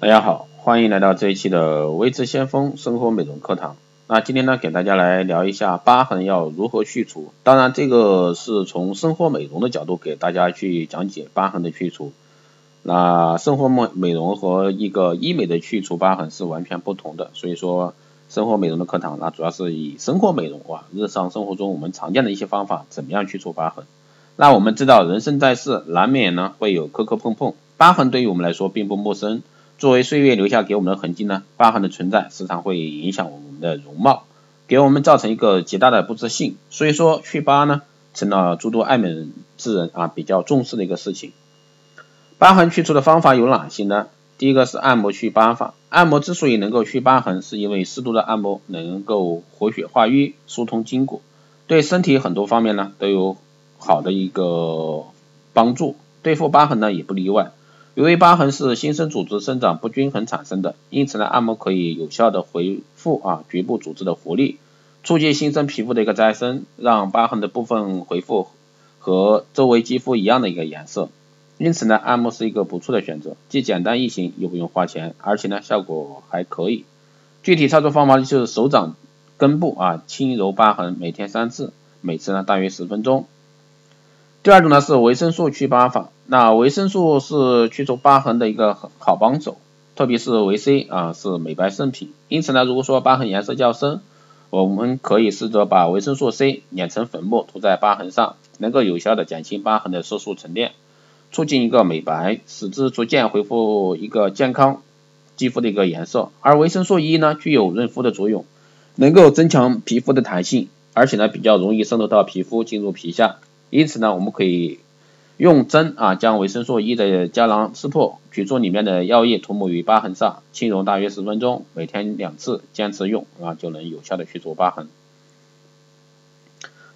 大家好，欢迎来到这一期的微知先锋生活美容课堂。那今天呢，给大家来聊一下疤痕要如何去除。当然，这个是从生活美容的角度给大家去讲解疤痕的去除。那生活美美容和一个医美的去除疤痕是完全不同的。所以说，生活美容的课堂，那主要是以生活美容啊，日常生活中我们常见的一些方法，怎么样去除疤痕。那我们知道，人生在世，难免呢会有磕磕碰碰，疤痕对于我们来说并不陌生。作为岁月留下给我们的痕迹呢，疤痕的存在时常会影响我们的容貌，给我们造成一个极大的不自信。所以说祛疤呢，成了诸多爱美之人啊比较重视的一个事情。疤痕去除的方法有哪些呢？第一个是按摩祛疤法。按摩之所以能够祛疤痕，是因为适度的按摩能够活血化瘀、疏通筋骨，对身体很多方面呢都有好的一个帮助，对付疤痕呢也不例外。由于疤痕是新生组织生长不均衡产生的，因此呢，按摩可以有效的恢复啊局部组织的活力，促进新生皮肤的一个再生，让疤痕的部分恢复和周围肌肤一样的一个颜色。因此呢，按摩是一个不错的选择，既简单易行又不用花钱，而且呢效果还可以。具体操作方法就是手掌根部啊轻揉疤痕，每天三次，每次呢大约十分钟。第二种呢是维生素祛疤法，那维生素是去除疤痕的一个好帮手，特别是维 C 啊是美白圣品，因此呢如果说疤痕颜色较深，我们可以试着把维生素 C 碾成粉末涂在疤痕上，能够有效的减轻疤痕的色素沉淀，促进一个美白，使之逐渐恢复一个健康肌肤的一个颜色。而维生素 E 呢具有润肤的作用，能够增强皮肤的弹性，而且呢比较容易渗透到皮肤进入皮下。因此呢，我们可以用针啊将维生素 E 的胶囊撕破，取出里面的药液，涂抹于疤痕上，轻揉大约十分钟，每天两次，坚持用啊就能有效的去除疤痕。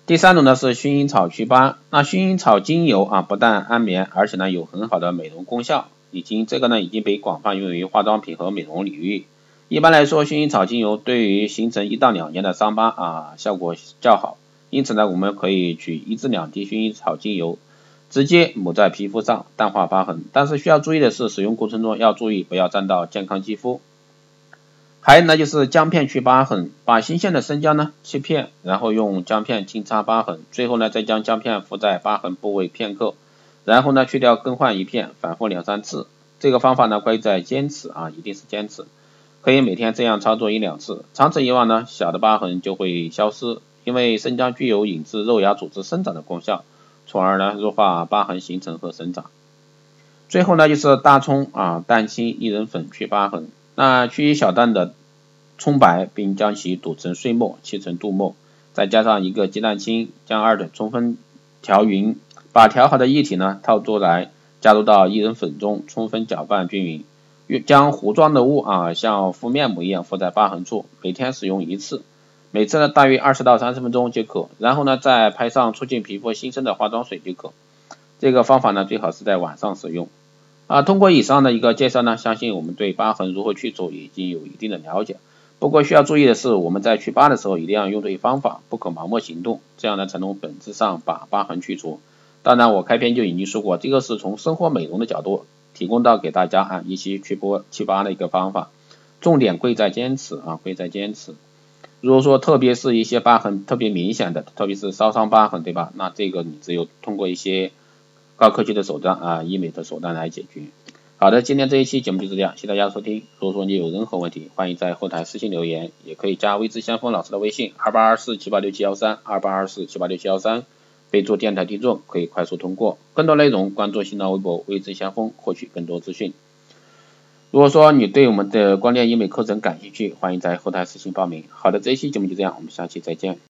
第三种呢是薰衣草祛疤，那薰衣草精油啊不但安眠，而且呢有很好的美容功效，已经这个呢已经被广泛用于化妆品和美容领域。一般来说，薰衣草精油对于形成一到两年的伤疤啊效果较好。因此呢，我们可以取一至两滴薰衣草精油，直接抹在皮肤上，淡化疤痕。但是需要注意的是，使用过程中要注意不要沾到健康肌肤。还有呢，就是姜片去疤痕，把新鲜的生姜呢切片，然后用姜片轻擦疤痕，最后呢再将姜片敷在疤痕部位片刻，然后呢去掉更换一片，反复两三次。这个方法呢贵在坚持啊，一定是坚持，可以每天这样操作一两次，长此以往呢，小的疤痕就会消失。因为生姜具有引致肉芽组织生长的功效，从而呢弱化疤痕形成和生长。最后呢就是大葱啊蛋清薏仁粉去疤痕，那去一小段的葱白，并将其捣成碎末，切成度末，再加上一个鸡蛋清，将二者充分调匀，把调好的液体呢套出来，加入到薏仁粉中，充分搅拌均匀，将糊状的物啊像敷面膜一样敷在疤痕处，每天使用一次。每次呢大约二十到三十分钟即可，然后呢再拍上促进皮肤新生的化妆水即可。这个方法呢最好是在晚上使用。啊，通过以上的一个介绍呢，相信我们对疤痕如何去除已经有一定的了解。不过需要注意的是，我们在祛疤的时候一定要用对方法，不可盲目行动，这样呢才能本质上把疤痕去除。当然我开篇就已经说过，这个是从生活美容的角度提供到给大家啊一些祛疤祛疤的一个方法，重点贵在坚持啊，贵在坚持。如果说特别是一些疤痕特别明显的，特别是烧伤疤痕，对吧？那这个你只有通过一些高科技的手段啊，医美的手段来解决。好的，今天这一期节目就是这样，谢谢大家收听。如果说你有任何问题，欢迎在后台私信留言，也可以加微知先锋老师的微信二八二四七八六七幺三二八二四七八六七幺三，备注电台听众，可以快速通过。更多内容关注新浪微博微知先锋，获取更多资讯。如果说你对我们的光电医美课程感兴趣，欢迎在后台私信报名。好的，这一期节目就这样，我们下期再见。